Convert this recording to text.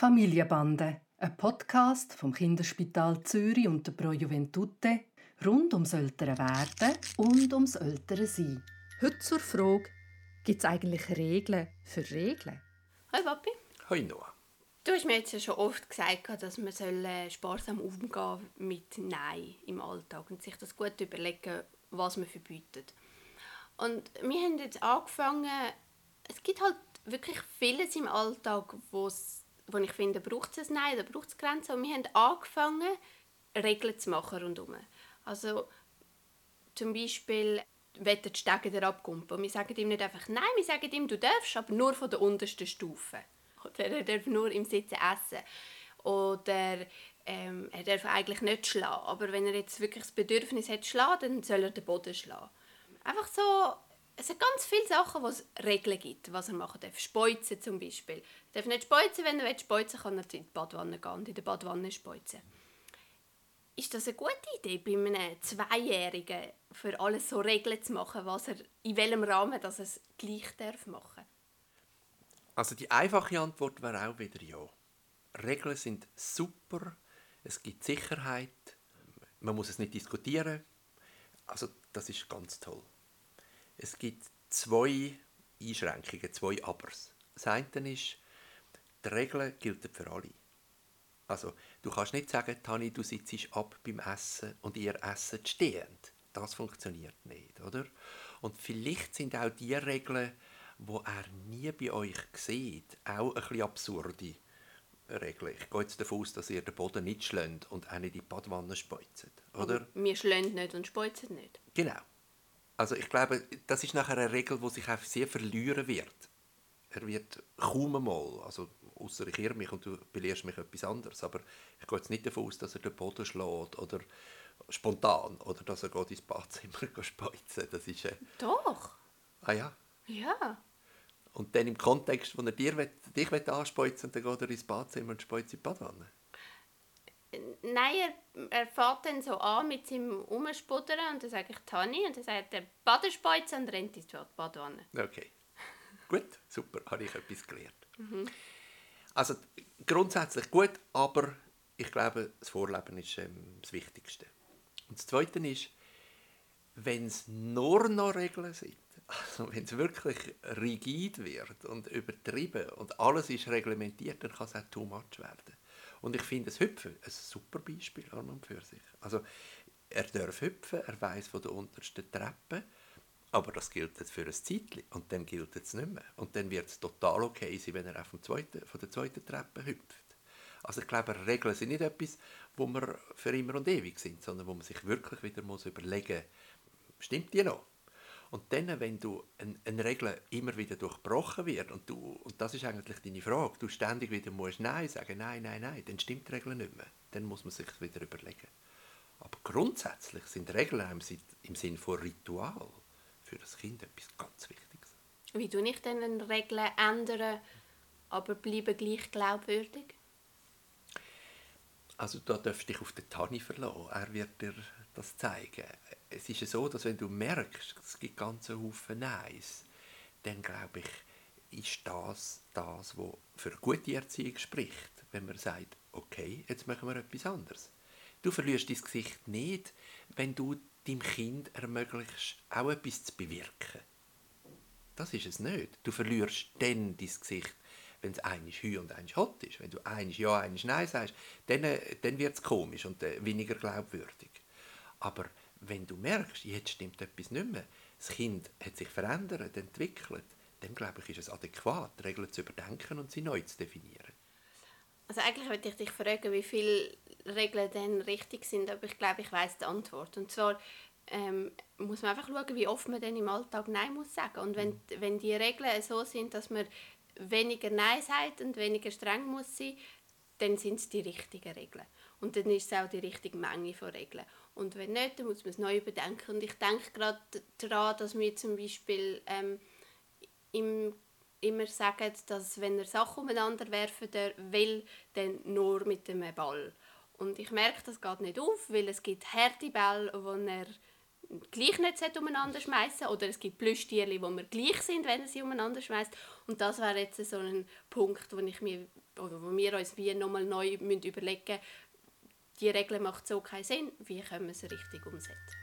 Familienbande, ein Podcast vom Kinderspital Zürich und der Pro Juventute rund ums ältere Werden und ums ältere Sein. Heute zur Frage, gibt es eigentlich Regeln für Regeln? Hi Papi. Hi Noah. Du hast mir jetzt ja schon oft gesagt, dass man äh, sparsam umgehen mit Nein im Alltag und sich das gut überlegen, was man verbietet. Und wir haben jetzt angefangen, es gibt halt wirklich vieles im Alltag, wo's, wo ich finde, braucht es ein Nein oder braucht es Grenzen. Und wir haben angefangen, Regeln zu machen rundherum. Also zum Beispiel will die Stege der abkumpen. Und wir sagen ihm nicht einfach Nein, wir sagen ihm, du darfst, aber nur von der untersten Stufe. Oder er darf nur im Sitzen essen. Oder ähm, er darf eigentlich nicht schlagen. Aber wenn er jetzt wirklich das Bedürfnis hat, zu schlagen, dann soll er den Boden schlagen. Einfach so, es sind ganz viele Sachen, wo es Regeln gibt, was er machen darf. Speuzen zum Beispiel. Er darf nicht speuzen, wenn er will speuzen kann er in die Badwanne gehen und in der Badwanne speuzen. Ist das eine gute Idee, bei einem Zweijährigen für alles so Regeln zu machen, was er, in welchem Rahmen dass er es gleich darf machen Also die einfache Antwort wäre auch wieder ja. Regeln sind super, es gibt Sicherheit, man muss es nicht diskutieren. Also das ist ganz toll. Es gibt zwei Einschränkungen, zwei Abers. Das eine ist, die Regeln gelten für alle. Also, du kannst nicht sagen, Tani, du sitzt ab beim Essen und ihr esset stehend. Das funktioniert nicht, oder? Und vielleicht sind auch die Regeln, wo er nie bei euch sieht, auch ein bisschen absurde Regeln. Ich gehe jetzt davon aus, dass ihr den Boden nicht schlägt und auch nicht in die Badwanne speuzt, oder? Wir schlagen nicht und speuzen nicht. Genau. Also ich glaube, das ist nachher eine Regel, die sich auch sehr verlieren wird. Er wird kaum einmal, also außer ich irre mich und du belehrst mich etwas anderes, aber ich gehe jetzt nicht davon aus, dass er den Boden schlägt oder spontan oder dass er geht ins Badzimmer speuzen. Das ist äh, Doch. ah ja. Ja. Und dann im Kontext, wo er dir will, dich will anspeuzen, dann geht er ins Badzimmer und speuzt in die Badwanne. Nein, er, er fährt dann so an mit seinem Umspuddern und dann sage ich Tani und dann sagt er Badespeuzen und rennt in die Badwanne. Okay. gut, super, habe ich etwas gelernt. Also grundsätzlich gut, aber ich glaube, das Vorleben ist ähm, das Wichtigste. Und das Zweite ist, wenn es nur noch Regeln sind, also wenn es wirklich rigid wird und übertrieben und alles ist reglementiert, dann kann es auch too much werden. Und ich finde das Hüpfen ein super Beispiel an und für sich. Also er darf hüpfen, er weiß von der untersten Treppe, aber das gilt jetzt für ein Zeitchen und dann gilt es nicht mehr. Und dann wird es total okay sein, wenn er auch vom zweiten, von der zweiten Treppe hüpft. Also ich glaube, Regeln sind nicht etwas, wo wir für immer und ewig sind, sondern wo man sich wirklich wieder muss überlegen muss, stimmt die noch? Und dann, wenn du eine, eine Regel immer wieder durchbrochen wird und, du, und das ist eigentlich deine Frage, du ständig wieder musst Nein sagen, Nein, Nein, Nein, dann stimmt die Regel nicht mehr. Dann muss man sich wieder überlegen. Aber grundsätzlich sind Regeln im im Sinn von Ritual für das Kind etwas ganz Wichtiges. Wie tue ich denn eine Regel ändern, aber bleibe gleich glaubwürdig? Also da darfst du dich auf den Tani verlassen. Er wird dir das zeigen. Es ist ja so, dass wenn du merkst, es gibt ganze Haufen Neins, dann glaube ich, ist das das, was für gute Erziehung spricht. Wenn man sagt, okay, jetzt machen wir etwas anderes. Du verlierst dein Gesicht nicht, wenn du deinem Kind ermöglichst, auch etwas zu bewirken. Das ist es nicht. Du verlierst dann dein Gesicht, wenn es einisch Hü und einisch Hot ist. Wenn du einisch Ja, einisch Nein sagst, dann, äh, dann wird es komisch und äh, weniger glaubwürdig. Aber wenn du merkst, jetzt stimmt etwas nicht mehr, das Kind hat sich verändert, entwickelt, dann glaube ich, ist es adäquat, Regeln zu überdenken und sie neu zu definieren. Also eigentlich wollte ich dich fragen, wie viele Regeln denn richtig sind, aber ich glaube, ich weiß die Antwort. Und zwar ähm, muss man einfach schauen, wie oft man denn im Alltag Nein muss sagen. Und wenn, wenn die Regeln so sind, dass man weniger Nein sagt und weniger streng muss sein, dann sind es die richtigen Regeln. Und dann ist es auch die richtige Menge von Regeln. Und wenn nicht, dann muss man es neu überdenken. Und ich denke gerade daran, dass wir zum Beispiel ähm, im, immer sagen, dass wenn er Sachen umeinander werfen will, dann nur mit dem Ball. Und ich merke, das geht nicht auf, weil es gibt harte Bälle, wo er gleich nicht umeinander schmeißen oder es gibt Plüschtierchen, wo wir gleich sind, wenn er sie umeinander schmeißt. Und das wäre jetzt so ein Punkt, wo ich mir oder wo wir uns wie nochmal neu müssen überlegen die Regel macht so keinen Sinn, wie können wir sie richtig umsetzen.